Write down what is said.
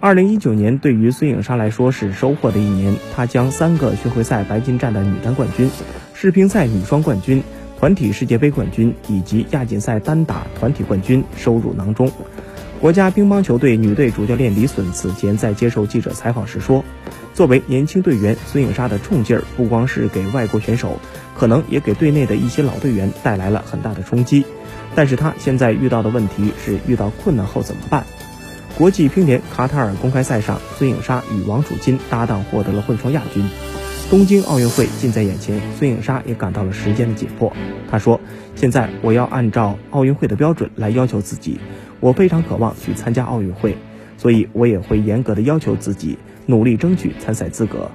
二零一九年对于孙颖莎来说是收获的一年，她将三个巡回赛白金战的女单冠军、世乒赛女双冠军、团体世界杯冠军以及亚锦赛单打团体冠军收入囊中。国家乒乓球队女队主教练李隼此前在接受记者采访时说：“作为年轻队员，孙颖莎的冲劲儿不光是给外国选手，可能也给队内的一些老队员带来了很大的冲击。但是她现在遇到的问题是遇到困难后怎么办？”国际乒联卡塔尔公开赛上，孙颖莎与王楚钦搭档获得了混双亚军。东京奥运会近在眼前，孙颖莎也感到了时间的紧迫。她说：“现在我要按照奥运会的标准来要求自己，我非常渴望去参加奥运会，所以我也会严格的要求自己，努力争取参赛资格。”